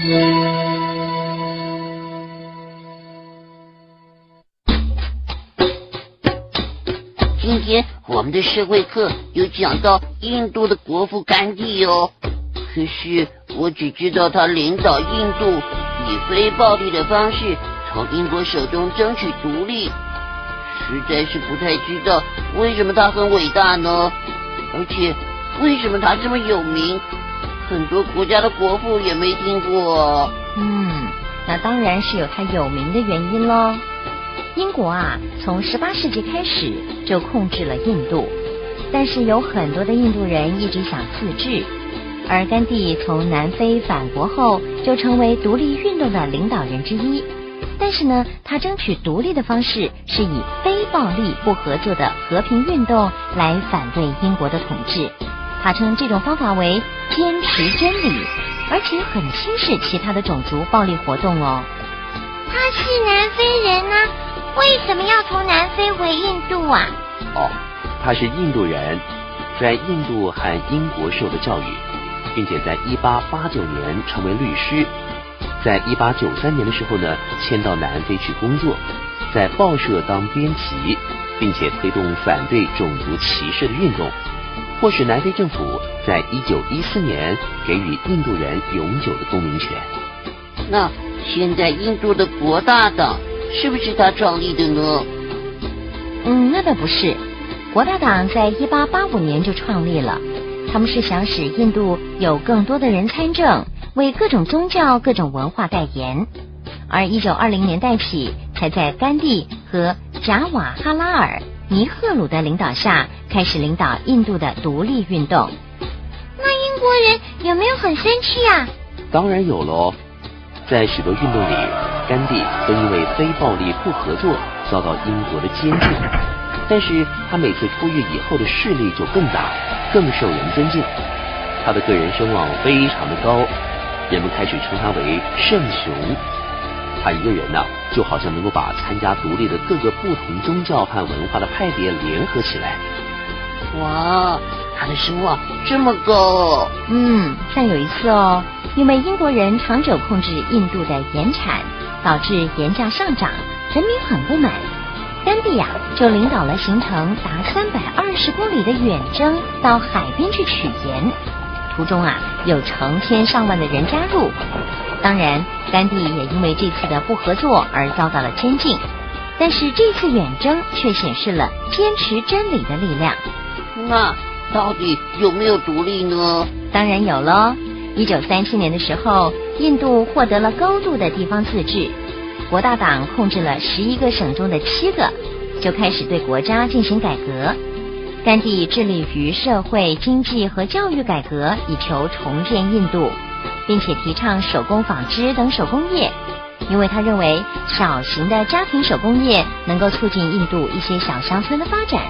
今天我们的社会课有讲到印度的国父甘地哦，可是我只知道他领导印度以非暴力的方式从英国手中争取独立，实在是不太知道为什么他很伟大呢？而且为什么他这么有名？很多国家的国父也没听过。嗯，那当然是有他有名的原因喽。英国啊，从十八世纪开始就控制了印度，但是有很多的印度人一直想自治。而甘地从南非返国后，就成为独立运动的领导人之一。但是呢，他争取独立的方式是以非暴力、不合作的和平运动来反对英国的统治。他称这种方法为坚持真理，而且很轻视其他的种族暴力活动哦。他是南非人啊。为什么要从南非回印度啊？哦，他是印度人，在印度和英国受的教育，并且在一八八九年成为律师，在一八九三年的时候呢，迁到南非去工作，在报社当编辑，并且推动反对种族歧视的运动，迫使南非政府在一九一四年给予印度人永久的公民权。那现在印度的国大党。是不是他创立的呢？嗯，那倒不是。国大党在一八八五年就创立了，他们是想使印度有更多的人参政，为各种宗教、各种文化代言。而一九二零年代起，才在甘地和贾瓦哈拉尔、尼赫鲁的领导下，开始领导印度的独立运动。那英国人有没有很生气啊？当然有喽。在许多运动里，甘地都因为非暴力不合作遭到英国的监禁。但是他每次出狱以后的势力就更大，更受人尊敬。他的个人声望非常的高，人们开始称他为圣雄。他一个人呢，就好像能够把参加独立的各个不同宗教和文化的派别联合起来。哇，他的声望这么高！嗯，但有一次哦。因为英国人长久控制印度的盐产，导致盐价上涨，人民很不满。甘地呀，就领导了行程达三百二十公里的远征，到海边去取盐。途中啊，有成千上万的人加入。当然，甘地也因为这次的不合作而遭到了监禁。但是这次远征却显示了坚持真理的力量。那到底有没有独立呢？当然有喽。一九三七年的时候，印度获得了高度的地方自治，国大党控制了十一个省中的七个，就开始对国家进行改革。甘地致力于社会、经济和教育改革，以求重建印度，并且提倡手工纺织等手工业，因为他认为小型的家庭手工业能够促进印度一些小乡村的发展。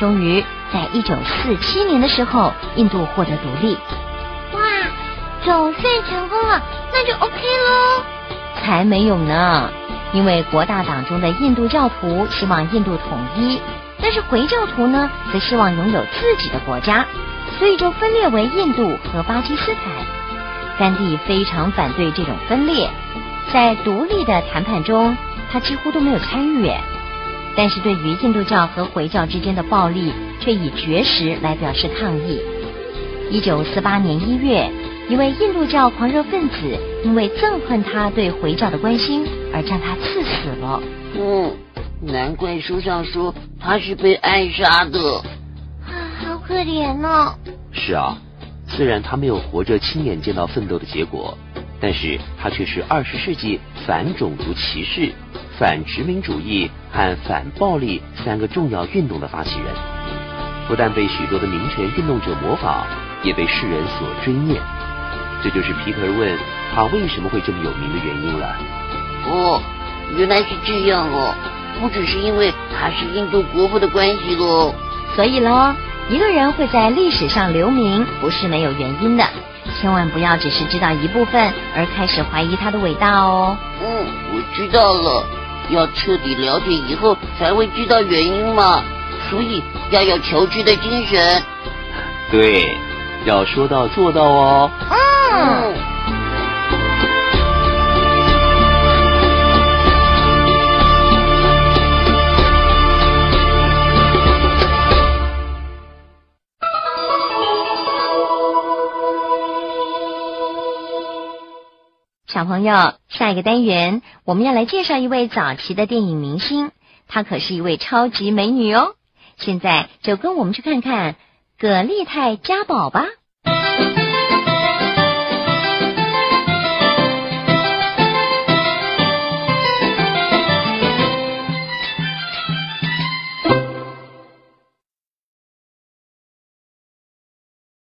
终于，在一九四七年的时候，印度获得独立。哇总算成功了，那就 OK 喽。才没有呢，因为国大党中的印度教徒希望印度统一，但是回教徒呢，则希望拥有自己的国家，所以就分裂为印度和巴基斯坦。甘地非常反对这种分裂，在独立的谈判中，他几乎都没有参与。但是对于印度教和回教之间的暴力，却以绝食来表示抗议。一九四八年一月。一位印度教狂热分子因为憎恨他对回教的关心而将他刺死了。嗯，难怪书上说他是被暗杀的。啊，好可怜哦。是啊，虽然他没有活着亲眼见到奋斗的结果，但是他却是二十世纪反种族歧视、反殖民主义和反暴力三个重要运动的发起人。不但被许多的民权运动者模仿，也被世人所追念。这就是皮特问他为什么会这么有名的原因了。哦，原来是这样哦，不只是因为他是印度国父的关系喽。所以喽，一个人会在历史上留名，不是没有原因的。千万不要只是知道一部分而开始怀疑他的伟大哦。嗯，我知道了，要彻底了解以后才会知道原因嘛。所以要有求知的精神。对，要说到做到哦。嗯。小朋友，下一个单元我们要来介绍一位早期的电影明星，她可是一位超级美女哦。现在就跟我们去看看葛丽泰嘉宝吧。